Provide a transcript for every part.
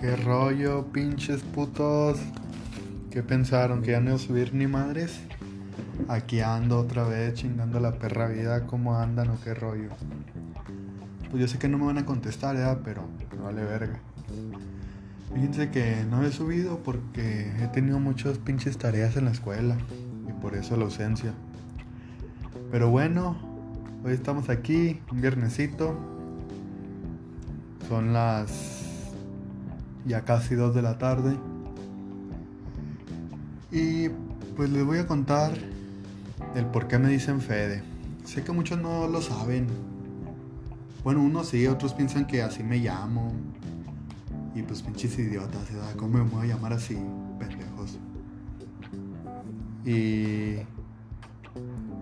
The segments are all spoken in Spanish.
¿Qué rollo, pinches putos? ¿Qué pensaron? ¿Que ya no iba a subir ni madres? Aquí ando otra vez chingando la perra vida, ¿cómo andan o qué rollo? Pues yo sé que no me van a contestar, ¿ya? Pero vale verga. Fíjense que no he subido porque he tenido muchas pinches tareas en la escuela y por eso la ausencia. Pero bueno, hoy estamos aquí, un viernesito. Son las ya casi 2 de la tarde. Y pues les voy a contar el por qué me dicen Fede. Sé que muchos no lo saben. Bueno, unos sí, otros piensan que así me llamo. Y pues pinches idiotas, ¿verdad? ¿Cómo me voy a llamar así? Pendejos. Y.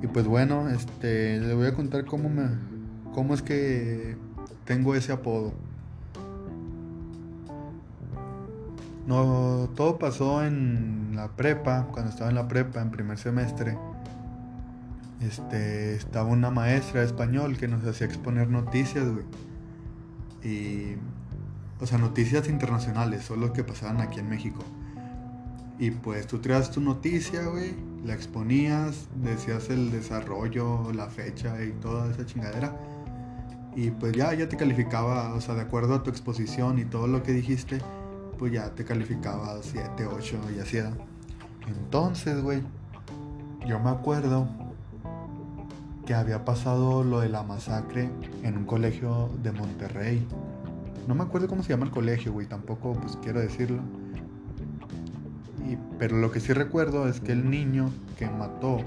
Y pues bueno, este. Les voy a contar cómo me. cómo es que tengo ese apodo. No, todo pasó en la prepa, cuando estaba en la prepa, en primer semestre. Este, estaba una maestra de español que nos hacía exponer noticias, güey. Y, o sea, noticias internacionales, solo que pasaban aquí en México. Y pues tú traías tu noticia, güey, la exponías, decías el desarrollo, la fecha y toda esa chingadera. Y pues ya, ya te calificaba, o sea, de acuerdo a tu exposición y todo lo que dijiste, pues ya te calificaba 7, 8 y así. Entonces, güey, yo me acuerdo que había pasado lo de la masacre en un colegio de Monterrey. No me acuerdo cómo se llama el colegio, güey, tampoco pues quiero decirlo. Y, pero lo que sí recuerdo es que el niño que mató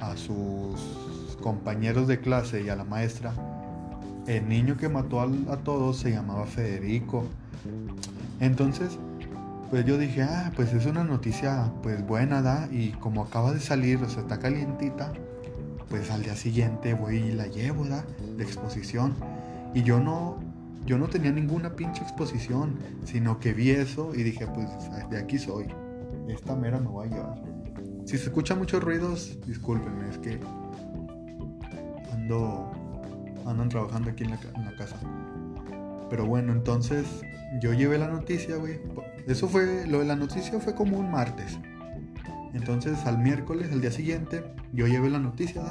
a sus compañeros de clase y a la maestra, el niño que mató a, todos se llamaba Federico. Entonces, pues yo dije, ah, pues es una noticia pues buena, ¿da? Y como acaba de salir, o sea, está calientita, pues al día siguiente voy y la llevo, ¿da? De exposición. Y yo no, yo no tenía ninguna pinche exposición, sino que vi eso y dije, pues de aquí soy. Esta mera me voy a llevar. Si se escuchan muchos ruidos, discúlpenme, es que ando, andan trabajando aquí en la, en la casa. Pero bueno, entonces yo llevé la noticia, güey. Eso fue, lo de la noticia fue como un martes. Entonces al miércoles, al día siguiente, yo llevé la noticia,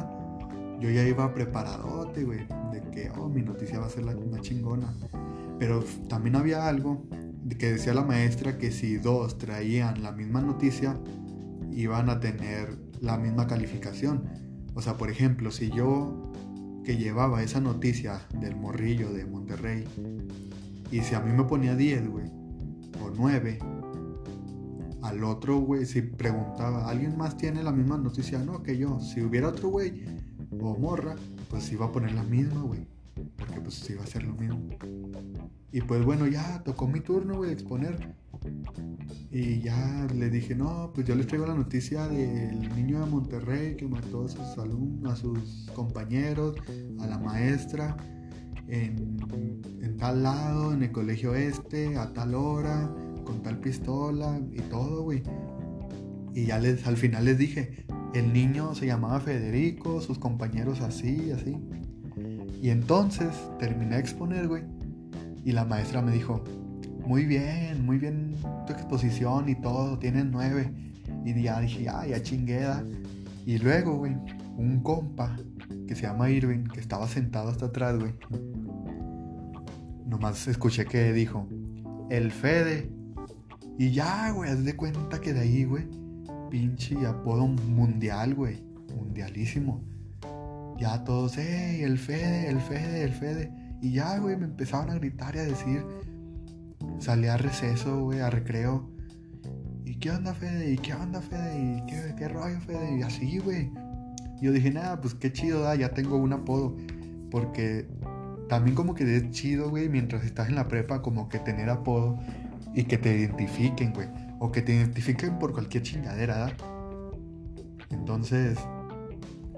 Yo ya iba preparadote, güey, de que, oh, mi noticia va a ser la, una chingona. Pero también había algo que decía la maestra que si dos traían la misma noticia, iban a tener la misma calificación. O sea, por ejemplo, si yo que llevaba esa noticia del morrillo de Monterrey y si a mí me ponía 10, güey, o 9, al otro, güey, si preguntaba, ¿alguien más tiene la misma noticia? No, que yo. Si hubiera otro, güey, o morra, pues iba a poner la misma, güey. Porque pues iba a ser lo mismo. Y pues bueno, ya tocó mi turno, güey, exponer. Y ya le dije, no, pues yo les traigo la noticia del niño de Monterrey que mató a sus alumnos, a sus compañeros, a la maestra en, tal lado, en el colegio este, a tal hora, con tal pistola y todo, güey. Y ya les, al final les dije, el niño se llamaba Federico, sus compañeros así, así. Y entonces terminé de exponer, güey. Y la maestra me dijo, muy bien, muy bien tu exposición y todo, tienes nueve. Y ya dije, ah, ya chingueda. Y luego, güey, un compa que se llama Irving, que estaba sentado hasta atrás, güey. Nomás escuché que dijo, el Fede. Y ya, güey, haz de cuenta que de ahí, güey, pinche apodo mundial, güey. Mundialísimo. Ya todos, hey, el Fede, el Fede, el Fede. Y ya, güey, me empezaban a gritar y a decir. Salí a receso, güey, a recreo. ¿Y qué onda, Fede? ¿Y qué onda, Fede? ¿Y qué, qué rollo, Fede? Y así, güey. Yo dije, nada, pues qué chido, da, ya tengo un apodo. Porque también como que es chido, güey, mientras estás en la prepa, como que tener apodo y que te identifiquen, güey. O que te identifiquen por cualquier chingadera, ¿da? Entonces,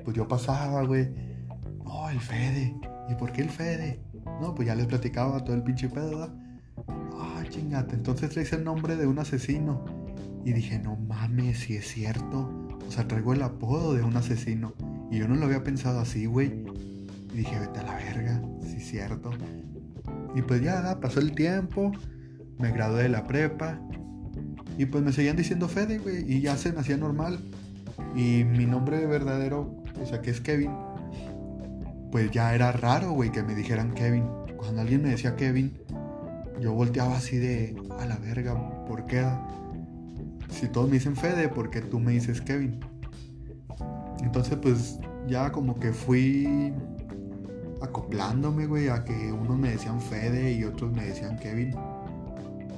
pues yo pasaba, güey. No, el Fede. ¿Y por qué el Fede? No, pues ya les platicaba todo el pinche pedo, ¿da? Entonces le hice el nombre de un asesino. Y dije, no mames, si es cierto. O sea, traigo el apodo de un asesino. Y yo no lo había pensado así, güey. Y dije, vete a la verga, sí, cierto. Y pues ya, pasó el tiempo. me gradué de la prepa. Y pues me seguían diciendo Fede, güey. Y ya se me hacía normal. Y mi nombre verdadero, o sea, que es Kevin, pues ya era raro, güey, que me dijeran Kevin. Cuando alguien me decía Kevin, yo volteaba así de, a la verga, ¿por qué? Si todos me dicen Fede, ¿por qué tú me dices Kevin? Entonces, pues ya como que fui acoplándome, güey, a que unos me decían Fede y otros me decían Kevin.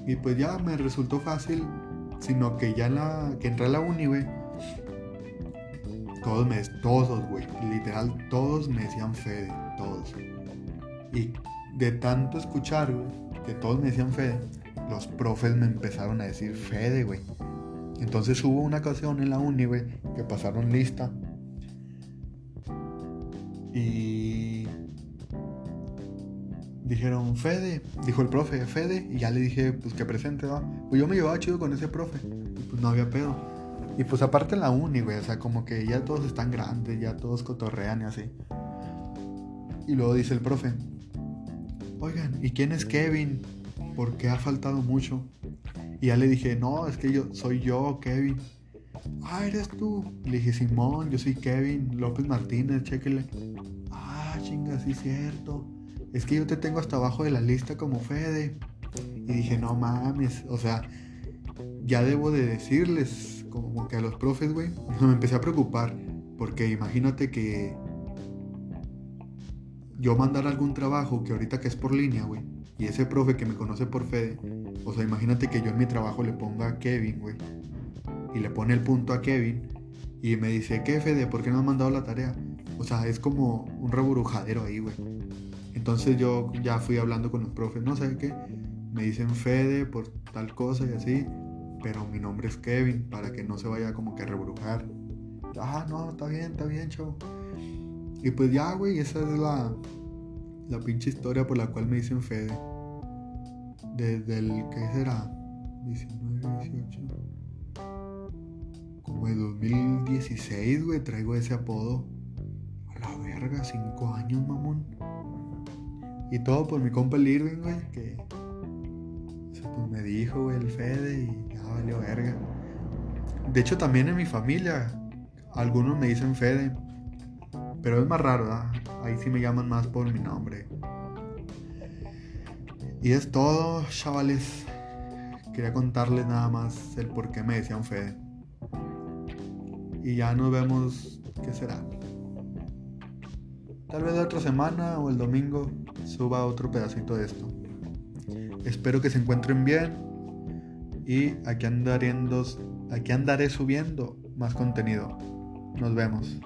Y pues ya me resultó fácil, sino que ya la que entré a la uni, güey. Todos me todos, güey, literal todos me decían Fede, todos. Y de tanto escuchar, güey, todos me decían Fede, los profes me empezaron a decir Fede, güey. Entonces hubo una ocasión en la uni, güey, que pasaron lista. Y dijeron Fede, dijo el profe, Fede, y ya le dije, pues que presente, va. Pues yo me llevaba chido con ese profe, pues no había pedo. Y pues aparte en la uni, güey, o sea, como que ya todos están grandes, ya todos cotorrean y así. Y luego dice el profe, oigan, ¿y quién es Kevin? Porque ha faltado mucho. Y ya le dije, no, es que yo soy yo, Kevin. Ah, eres tú. Le dije, Simón, yo soy Kevin López Martínez, chéquele. Ah, chinga, sí es cierto. Es que yo te tengo hasta abajo de la lista como Fede. Y dije, no mames, o sea, ya debo de decirles, como que a los profes, güey, me empecé a preocupar. Porque imagínate que yo mandar algún trabajo que ahorita que es por línea, güey, y ese profe que me conoce por Fede, o sea, imagínate que yo en mi trabajo le ponga a Kevin, güey, y le pone el punto a Kevin, y me dice, ¿qué Fede? ¿Por qué no has mandado la tarea? O sea, es como un reburujadero ahí, güey. Entonces yo ya fui hablando con los profes, no sé qué, me dicen Fede por tal cosa y así, pero mi nombre es Kevin, para que no se vaya como que a rebrujar. Ah, no, está bien, está bien, chavo. Y pues ya, güey, esa es la, la pinche historia por la cual me dicen Fede. Desde el, ¿qué será? 19, 18. Como de 2016, güey, traigo ese apodo. A la verga, 5 años, mamón. Y todo por mi compa el Irving, güey, que pues me dijo, güey, el Fede y ya valió verga. De hecho, también en mi familia, algunos me dicen Fede. Pero es más raro. Ahí sí me llaman más por mi nombre. Y es todo, chavales. Quería contarles nada más el por qué me decían Fede. Y ya nos vemos, ¿qué será? Tal vez la otra semana o el domingo suba otro pedacito de esto. Espero que se encuentren bien. Y aquí aquí andaré subiendo más contenido. Nos vemos.